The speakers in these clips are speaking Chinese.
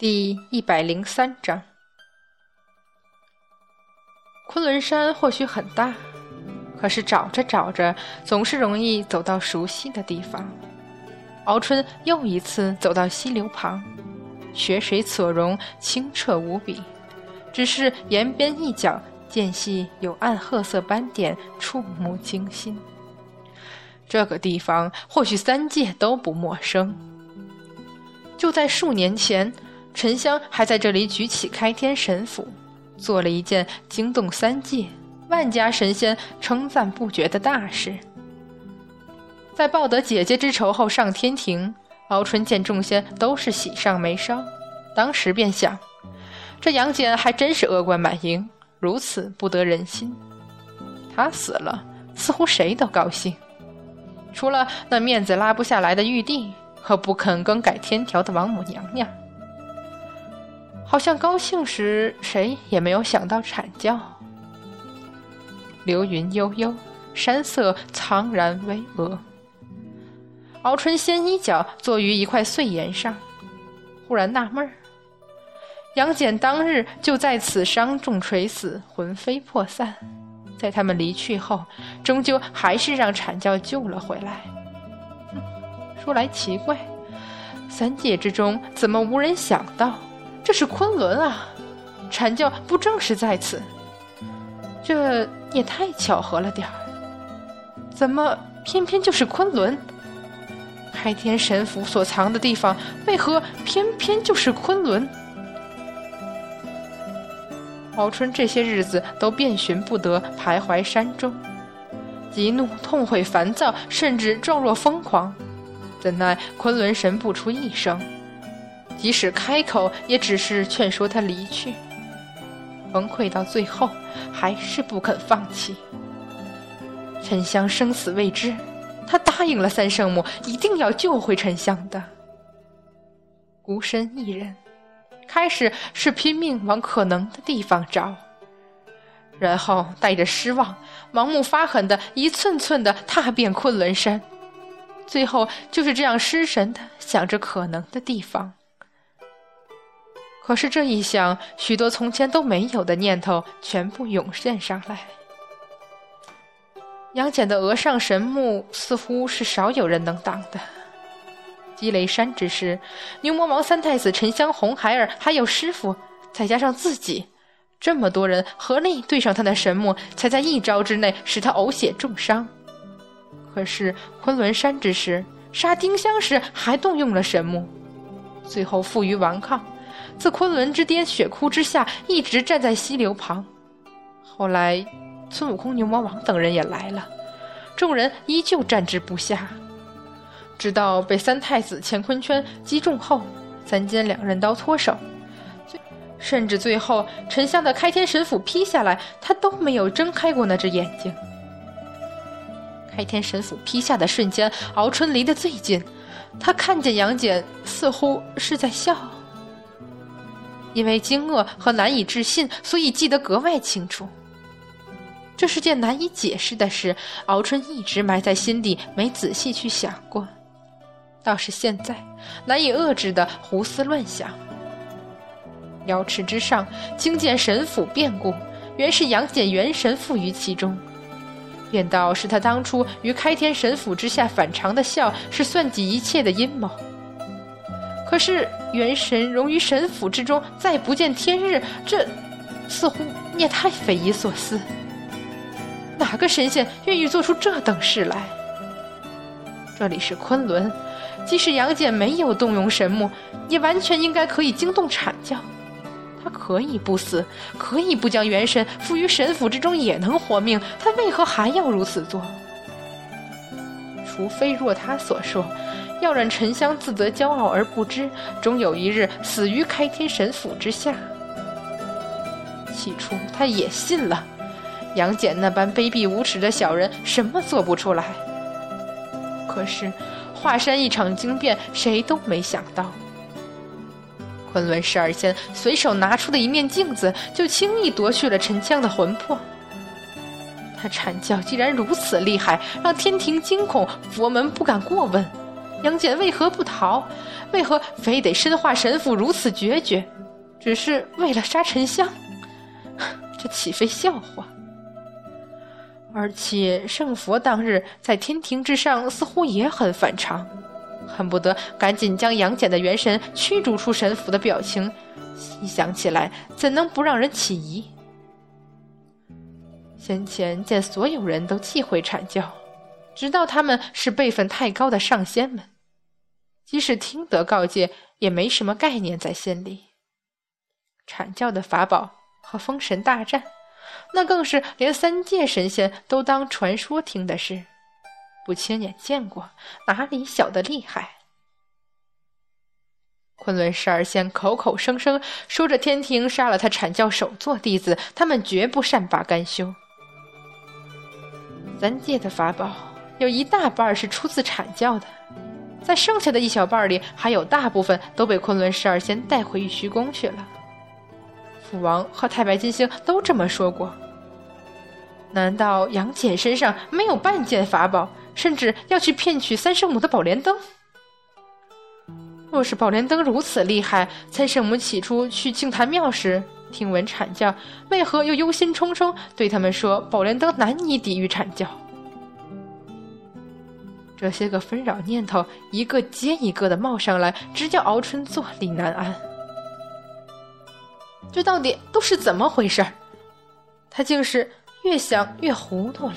第一百零三章，昆仑山或许很大，可是找着找着，总是容易走到熟悉的地方。敖春又一次走到溪流旁，雪水所融，清澈无比，只是沿边一角间隙有暗褐色斑点，触目惊心。这个地方或许三界都不陌生，就在数年前。沉香还在这里举起开天神斧，做了一件惊动三界、万家神仙称赞不绝的大事。在报得姐姐之仇后上天庭，敖春见众仙都是喜上眉梢，当时便想：这杨戬还真是恶贯满盈，如此不得人心。他死了，似乎谁都高兴，除了那面子拉不下来的玉帝和不肯更改天条的王母娘娘。好像高兴时，谁也没有想到阐教。流云悠悠，山色苍然巍峨。敖春仙一脚坐于一块碎岩上，忽然纳闷儿：杨戬当日就在此伤重垂死，魂飞魄散，在他们离去后，终究还是让阐教救了回来。说来奇怪，三界之中怎么无人想到？这是昆仑啊，阐教不正是在此？这也太巧合了点儿。怎么偏偏就是昆仑？开天神府所藏的地方，为何偏偏就是昆仑？敖春这些日子都遍寻不得，徘徊山中，极怒、痛悔、烦躁，甚至状若疯狂。怎奈昆仑神不出一声。即使开口，也只是劝说他离去。崩溃到最后，还是不肯放弃。沉香生死未知，他答应了三圣母，一定要救回沉香的。孤身一人，开始是拼命往可能的地方找，然后带着失望，盲目发狠的一寸寸的踏遍昆仑山，最后就是这样失神的想着可能的地方。可是这一想，许多从前都没有的念头全部涌现上来。杨戬的额上神木似乎是少有人能挡的。积雷山之时，牛魔王三太子沉香、红孩儿，还有师傅，再加上自己，这么多人合力对上他的神木，才在一招之内使他呕血重伤。可是昆仑山之时，杀丁香时还动用了神木，最后负隅顽抗。自昆仑之巅雪窟之下，一直站在溪流旁。后来，孙悟空、牛魔王等人也来了，众人依旧战之不下。直到被三太子乾坤圈击中后，三尖两刃刀脱手，甚至最后沉香的开天神斧劈下来，他都没有睁开过那只眼睛。开天神斧劈下的瞬间，敖春离得最近，他看见杨戬似乎是在笑。因为惊愕和难以置信，所以记得格外清楚。这是件难以解释的事，敖春一直埋在心底，没仔细去想过。倒是现在，难以遏制的胡思乱想。瑶池之上，惊见神府变故，原是杨戬元神附于其中，便道是他当初于开天神府之下反常的笑，是算计一切的阴谋。可是元神融于神府之中，再不见天日，这似乎也太匪夷所思。哪个神仙愿意做出这等事来？这里是昆仑，即使杨戬没有动用神木，也完全应该可以惊动阐教。他可以不死，可以不将元神附于神府之中，也能活命。他为何还要如此做？除非若他所说。要让沉香自得骄傲而不知，终有一日死于开天神斧之下。起初他也信了，杨戬那般卑鄙无耻的小人什么做不出来。可是华山一场惊变，谁都没想到，昆仑十二仙随手拿出的一面镜子，就轻易夺去了沉香的魂魄。他阐教竟然如此厉害，让天庭惊恐，佛门不敢过问。杨戬为何不逃？为何非得身化神符如此决绝？只是为了杀沉香？这岂非笑话？而且圣佛当日在天庭之上，似乎也很反常，恨不得赶紧将杨戬的元神驱逐出神府的表情，细想起来，怎能不让人起疑？先前见所有人都忌讳阐教，直到他们是辈分太高的上仙们，即使听得告诫，也没什么概念在心里。阐教的法宝和封神大战。那更是连三界神仙都当传说听的事，不亲眼见过，哪里晓得厉害？昆仑十二仙口口声声说着天庭杀了他阐教首座弟子，他们绝不善罢甘休。三界的法宝有一大半是出自阐教的，在剩下的一小半里，还有大部分都被昆仑十二仙带回玉虚宫去了。父王和太白金星都这么说过。难道杨戬身上没有半件法宝，甚至要去骗取三圣母的宝莲灯？若是宝莲灯如此厉害，三圣母起初去净坛庙时听闻阐教，为何又忧心忡忡对他们说宝莲灯难以抵御阐教？这些个纷扰念头一个接一个的冒上来，直叫敖春坐立难安。这到底都是怎么回事？他竟是越想越糊涂了。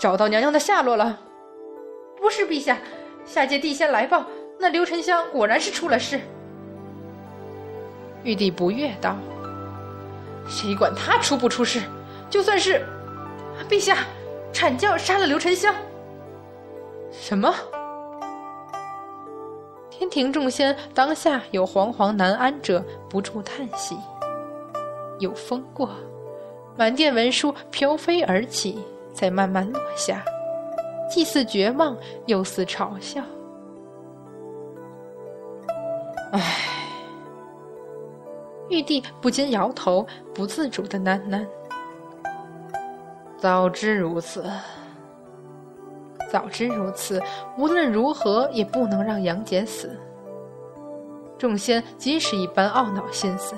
找到娘娘的下落了？不是陛下，下界地仙来报，那刘沉香果然是出了事。玉帝不悦道：“谁管他出不出事？就算是陛下阐教杀了刘沉香，什么？天庭众仙当下有惶惶难安者，不住叹息。有风过，满殿文书飘飞而起，在慢慢落下，既似绝望，又似嘲笑。唉。”玉帝不禁摇头，不自主的喃喃：“早知如此，早知如此，无论如何也不能让杨戬死。”众仙皆是一般懊恼心思。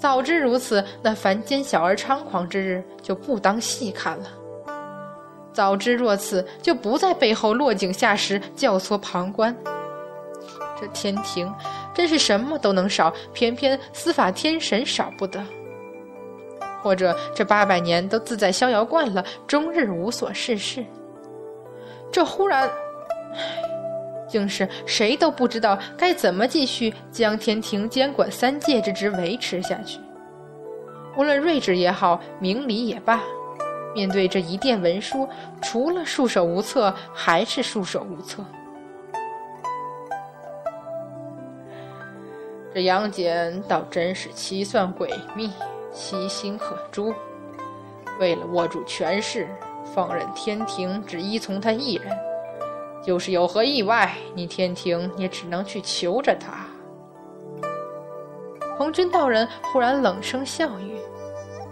早知如此，那凡间小儿猖狂之日就不当细看了。早知若此，就不在背后落井下石，教唆旁观。这天庭真是什么都能少，偏偏司法天神少不得。或者这八百年都自在逍遥惯了，终日无所事事。这忽然，唉竟是谁都不知道该怎么继续将天庭监管三界之职维持下去。无论睿智也好，明理也罢，面对这一殿文书，除了束手无策，还是束手无策。这杨戬倒真是奇算诡秘，其心可诛。为了握住权势，放任天庭只依从他一人，就是有何意外，你天庭也只能去求着他。红军道人忽然冷声笑语，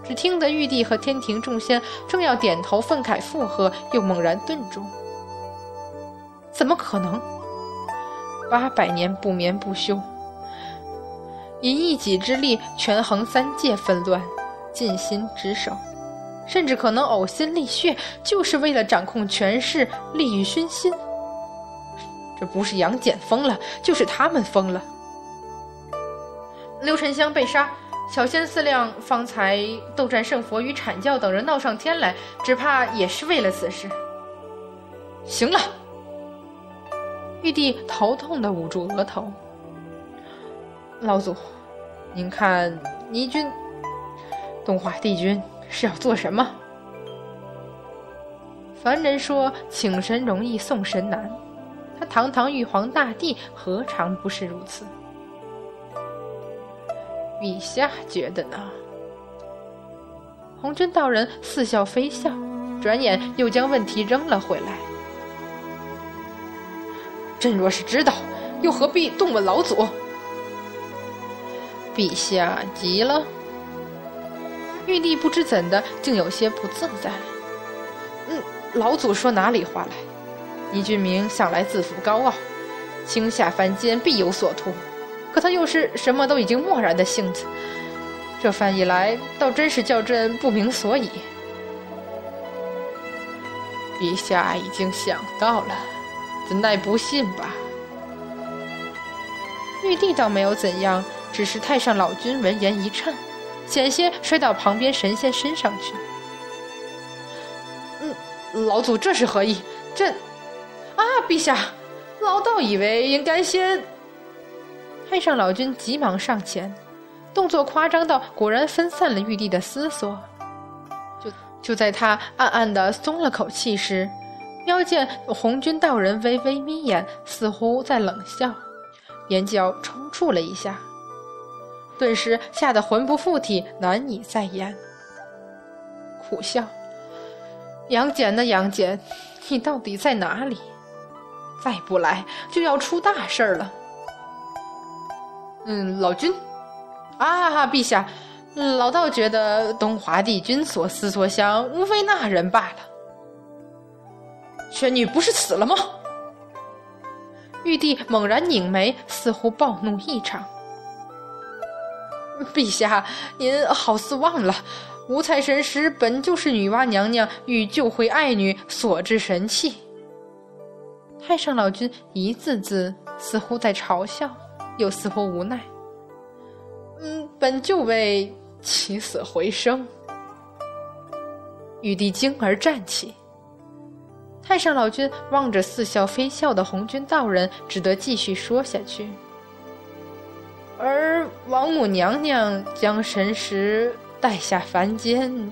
只听得玉帝和天庭众仙正要点头愤慨附和，又猛然顿住。怎么可能？八百年不眠不休。以一己之力权衡三界纷乱，尽心职守，甚至可能呕心沥血，就是为了掌控权势，利欲熏心。这不是杨戬疯了，就是他们疯了。刘沉香被杀，小仙思量，方才斗战胜佛与阐教等人闹上天来，只怕也是为了此事。行了，玉帝头痛的捂住额头。老祖，您看倪军、东华帝君是要做什么？凡人说请神容易送神难，他堂堂玉皇大帝何尝不是如此？陛下觉得呢？红军道人似笑非笑，转眼又将问题扔了回来。朕若是知道，又何必动问老祖？陛下急了。玉帝不知怎的，竟有些不自在。嗯，老祖说哪里话来？倪俊明向来自负高傲，轻下凡间必有所图。可他又是什么都已经漠然的性子，这番一来，倒真是叫朕不明所以。陛下已经想到了，怎奈不信吧？玉帝倒没有怎样，只是太上老君闻言一颤，险些摔到旁边神仙身上去。嗯，老祖这是何意？朕啊，陛下，老道以为应该先。太上老君急忙上前，动作夸张到果然分散了玉帝的思索。就就在他暗暗的松了口气时，瞄见红军道人微微眯眼，似乎在冷笑，眼角抽搐了一下，顿时吓得魂不附体，难以再言，苦笑：“杨戬呢？杨戬，你到底在哪里？再不来就要出大事了。”嗯，老君，啊，陛下，老道觉得东华帝君所思所想，无非那人罢了。玄女不是死了吗？玉帝猛然拧眉，似乎暴怒异常。陛下，您好似忘了，五彩神石本就是女娲娘娘欲救回爱女所制神器。太上老君一字字似乎在嘲笑。又似乎无奈，嗯，本就为起死回生。玉帝惊而站起，太上老君望着似笑非笑的红军道人，只得继续说下去。而王母娘娘将神石带下凡间。